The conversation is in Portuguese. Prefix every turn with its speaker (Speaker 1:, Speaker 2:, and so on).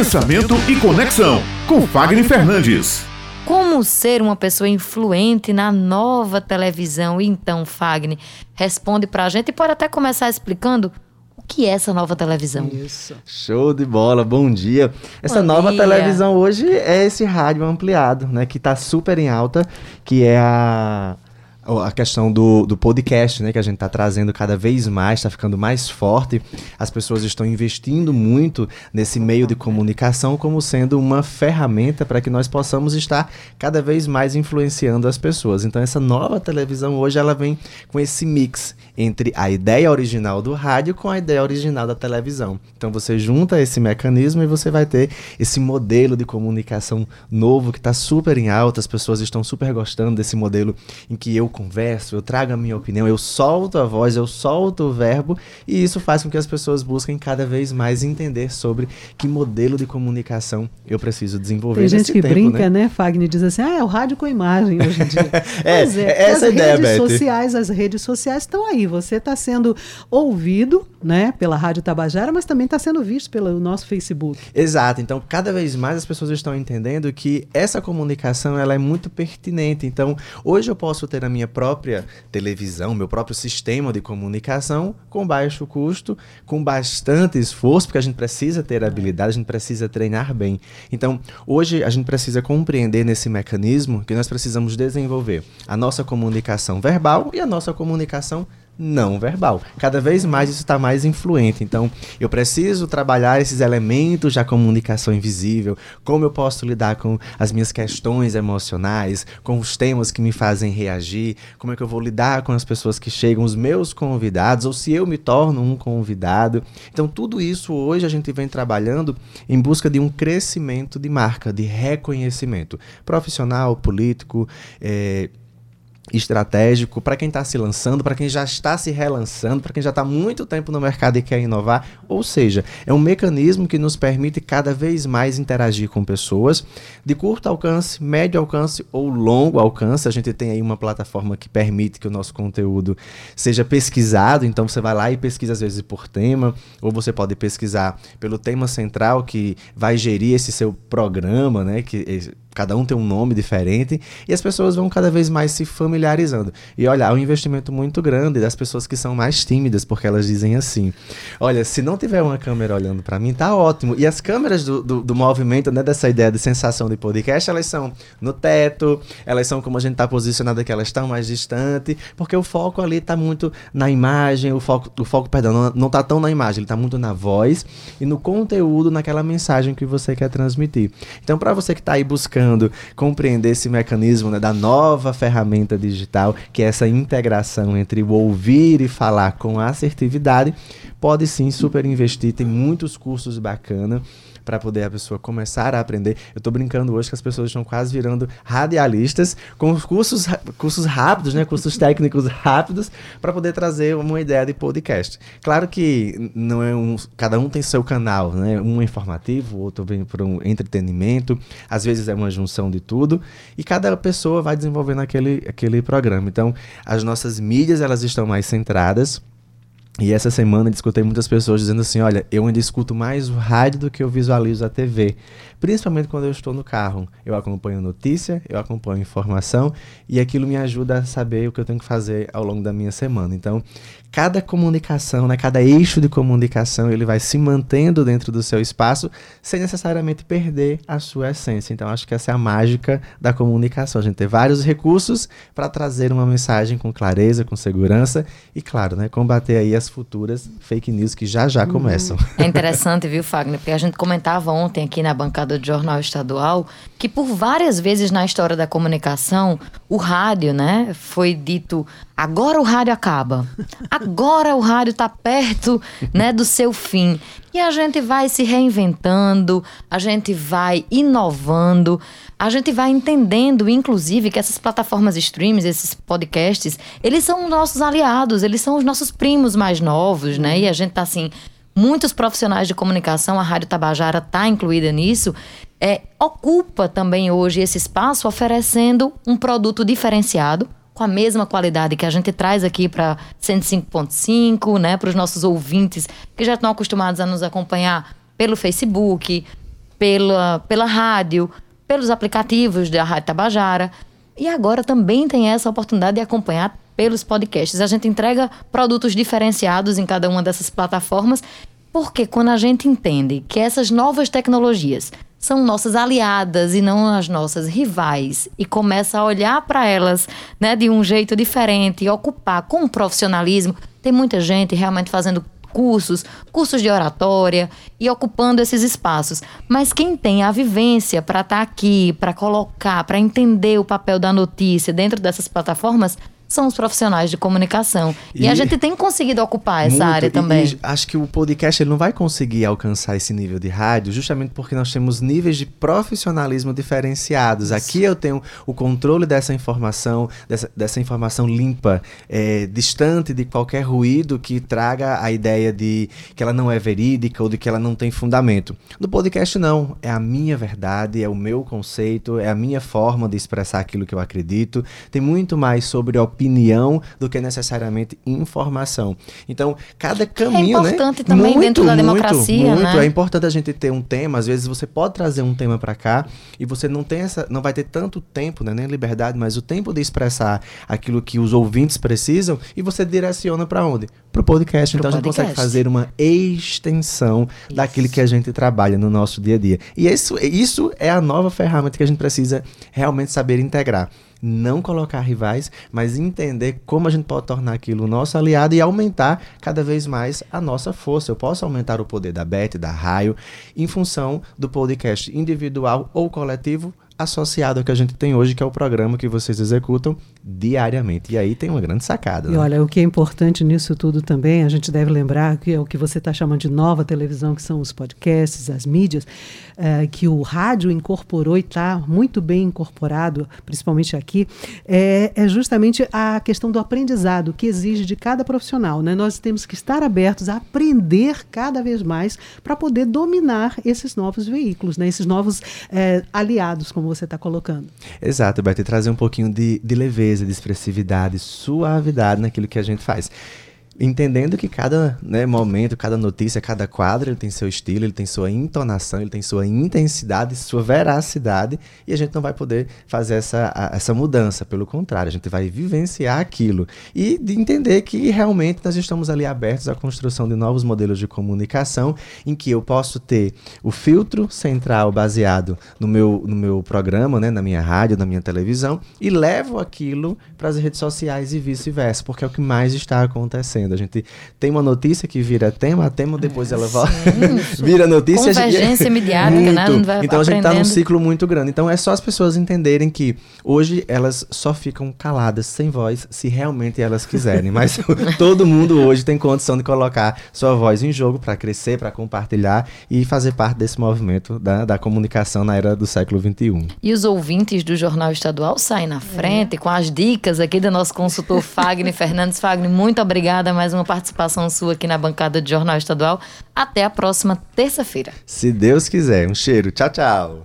Speaker 1: Pensamento e Conexão, com Fagner Fernandes.
Speaker 2: Como ser uma pessoa influente na nova televisão? Então, Fagner, responde pra gente e pode até começar explicando o que é essa nova televisão.
Speaker 3: Isso. Show de bola, bom dia. Essa
Speaker 2: Bom
Speaker 3: nova
Speaker 2: dia.
Speaker 3: televisão hoje é esse rádio ampliado, né? Que tá super em alta, que é a. A questão do, do podcast, né? Que a gente tá trazendo cada vez mais, tá ficando mais forte. As pessoas estão investindo muito nesse meio de comunicação como sendo uma ferramenta para que nós possamos estar cada vez mais influenciando as pessoas. Então, essa nova televisão hoje ela vem com esse mix entre a ideia original do rádio com a ideia original da televisão. Então, você junta esse mecanismo e você vai ter esse modelo de comunicação novo que está super em alta. As pessoas estão super gostando desse modelo em que eu converso, eu trago a minha opinião, eu solto a voz, eu solto o verbo e isso faz com que as pessoas busquem cada vez mais entender sobre que modelo de comunicação eu preciso desenvolver
Speaker 4: Tem gente que
Speaker 3: tempo,
Speaker 4: brinca,
Speaker 3: né?
Speaker 4: né, Fagner? Diz assim, ah, é o rádio com imagem hoje em dia.
Speaker 3: É,
Speaker 4: Pois
Speaker 3: é essa
Speaker 4: as
Speaker 3: ideia,
Speaker 4: redes
Speaker 3: Beth.
Speaker 4: sociais, as redes sociais estão aí. Você está sendo ouvido, né, pela Rádio Tabajara, mas também está sendo visto pelo nosso Facebook.
Speaker 3: Exato. Então, cada vez mais as pessoas estão entendendo que essa comunicação ela é muito pertinente. Então, hoje eu posso ter a minha própria televisão, meu próprio sistema de comunicação com baixo custo, com bastante esforço, porque a gente precisa ter habilidade, a gente precisa treinar bem. Então, hoje a gente precisa compreender nesse mecanismo que nós precisamos desenvolver a nossa comunicação verbal e a nossa comunicação não verbal. Cada vez mais isso está mais influente. Então, eu preciso trabalhar esses elementos da comunicação invisível, como eu posso lidar com as minhas questões emocionais, com os temas que me fazem reagir, como é que eu vou lidar com as pessoas que chegam, os meus convidados, ou se eu me torno um convidado. Então, tudo isso hoje a gente vem trabalhando em busca de um crescimento de marca, de reconhecimento profissional, político, eh, estratégico para quem está se lançando, para quem já está se relançando, para quem já está muito tempo no mercado e quer inovar. Ou seja, é um mecanismo que nos permite cada vez mais interagir com pessoas de curto alcance, médio alcance ou longo alcance. A gente tem aí uma plataforma que permite que o nosso conteúdo seja pesquisado. Então você vai lá e pesquisa às vezes por tema, ou você pode pesquisar pelo tema central que vai gerir esse seu programa, né? Que Cada um tem um nome diferente e as pessoas vão cada vez mais se familiarizando. E olha, há um investimento muito grande das pessoas que são mais tímidas, porque elas dizem assim: Olha, se não tiver uma câmera olhando para mim, tá ótimo. E as câmeras do, do, do movimento, né, dessa ideia de sensação de podcast, elas são no teto, elas são como a gente tá posicionado aqui, elas estão mais distante, porque o foco ali tá muito na imagem, o foco, o foco perdão, não, não tá tão na imagem, ele tá muito na voz e no conteúdo, naquela mensagem que você quer transmitir. Então, para você que está aí buscando compreender esse mecanismo né, da nova ferramenta digital, que é essa integração entre o ouvir e falar com assertividade, pode sim super investir. Tem muitos cursos bacanas para poder a pessoa começar a aprender. Eu tô brincando hoje que as pessoas estão quase virando radialistas com os cursos, cursos rápidos, né, cursos técnicos rápidos para poder trazer uma ideia de podcast. Claro que não é um, cada um tem seu canal, né? Um é informativo, outro vem para um entretenimento, às vezes é uma junção de tudo e cada pessoa vai desenvolvendo aquele aquele programa. Então, as nossas mídias elas estão mais centradas e essa semana eu escutei muitas pessoas dizendo assim: olha, eu ainda escuto mais o rádio do que eu visualizo a TV. Principalmente quando eu estou no carro. Eu acompanho notícia, eu acompanho informação e aquilo me ajuda a saber o que eu tenho que fazer ao longo da minha semana. Então, cada comunicação, né, cada eixo de comunicação, ele vai se mantendo dentro do seu espaço sem necessariamente perder a sua essência. Então, acho que essa é a mágica da comunicação. A gente ter vários recursos para trazer uma mensagem com clareza, com segurança e, claro, né, combater aí as futuras fake news que já já começam.
Speaker 2: É interessante, viu, Fagner? Porque a gente comentava ontem aqui na bancada do Jornal Estadual que por várias vezes na história da comunicação, o rádio, né, foi dito agora o rádio acaba. Agora o rádio está perto, né, do seu fim. E a gente vai se reinventando, a gente vai inovando, a gente vai entendendo, inclusive, que essas plataformas streams, esses podcasts, eles são os nossos aliados, eles são os nossos primos mais novos, né? E a gente tá assim, muitos profissionais de comunicação, a Rádio Tabajara está incluída nisso, é, ocupa também hoje esse espaço oferecendo um produto diferenciado, com a mesma qualidade que a gente traz aqui para 105.5, né, para os nossos ouvintes que já estão acostumados a nos acompanhar pelo Facebook, pela, pela rádio, pelos aplicativos da Rádio Tabajara. E agora também tem essa oportunidade de acompanhar pelos podcasts. A gente entrega produtos diferenciados em cada uma dessas plataformas, porque quando a gente entende que essas novas tecnologias são nossas aliadas e não as nossas rivais e começa a olhar para elas, né, de um jeito diferente e ocupar com profissionalismo, tem muita gente realmente fazendo cursos, cursos de oratória e ocupando esses espaços. Mas quem tem a vivência para estar tá aqui, para colocar, para entender o papel da notícia dentro dessas plataformas, são os profissionais de comunicação. E, e a gente tem conseguido ocupar essa muito, área também. E,
Speaker 3: acho que o podcast ele não vai conseguir alcançar esse nível de rádio justamente porque nós temos níveis de profissionalismo diferenciados. Isso. Aqui eu tenho o controle dessa informação, dessa, dessa informação limpa, é, distante de qualquer ruído que traga a ideia de que ela não é verídica ou de que ela não tem fundamento. No podcast, não. É a minha verdade, é o meu conceito, é a minha forma de expressar aquilo que eu acredito. Tem muito mais sobre opinião do que necessariamente informação. Então, cada caminho,
Speaker 2: é importante né? também muito, dentro da democracia,
Speaker 3: muito,
Speaker 2: né?
Speaker 3: É importante a gente ter um tema. Às vezes você pode trazer um tema para cá e você não tem essa, não vai ter tanto tempo, né? nem liberdade, mas o tempo de expressar aquilo que os ouvintes precisam e você direciona para onde? Para o podcast. Pro então podcast. a gente consegue fazer uma extensão isso. daquilo que a gente trabalha no nosso dia a dia. E isso, isso é a nova ferramenta que a gente precisa realmente saber integrar não colocar rivais, mas entender como a gente pode tornar aquilo nosso aliado e aumentar cada vez mais a nossa força. Eu posso aumentar o poder da Beth, da Raio, em função do podcast individual ou coletivo associado ao que a gente tem hoje, que é o programa que vocês executam diariamente. E aí tem uma grande sacada.
Speaker 4: E
Speaker 3: né?
Speaker 4: olha, o que é importante nisso tudo também, a gente deve lembrar que é o que você está chamando de nova televisão, que são os podcasts, as mídias, é, que o rádio incorporou e está muito bem incorporado, principalmente aqui, é, é, justamente a questão do aprendizado que exige de cada profissional. Né? Nós temos que estar abertos a aprender cada vez mais para poder dominar esses novos veículos, né? esses novos é, aliados, como você está colocando.
Speaker 3: Exato, vai ter trazer um pouquinho de, de leveza, de expressividade, suavidade naquilo que a gente faz entendendo que cada né, momento, cada notícia, cada quadro, ele tem seu estilo, ele tem sua entonação, ele tem sua intensidade, sua veracidade, e a gente não vai poder fazer essa, a, essa mudança. Pelo contrário, a gente vai vivenciar aquilo e de entender que realmente nós estamos ali abertos à construção de novos modelos de comunicação, em que eu posso ter o filtro central baseado no meu, no meu programa, né, na minha rádio, na minha televisão, e levo aquilo para as redes sociais e vice-versa, porque é o que mais está acontecendo acontecendo. A gente tem uma notícia que vira tema, a tema depois é, ela volta, vira notícia.
Speaker 2: Convergência gente... midiática, né?
Speaker 3: então a gente está num ciclo muito grande. Então é só as pessoas entenderem que hoje elas só ficam caladas, sem voz, se realmente elas quiserem. Mas todo mundo hoje tem condição de colocar sua voz em jogo para crescer, para compartilhar e fazer parte desse movimento da, da comunicação na era do século XXI.
Speaker 2: E os ouvintes do Jornal Estadual saem na frente é. com as dicas aqui do nosso consultor Fagner Fernandes. Fagner, muito obrigada mais uma participação sua aqui na bancada de Jornal Estadual. Até a próxima terça-feira.
Speaker 3: Se Deus quiser. Um cheiro. Tchau, tchau.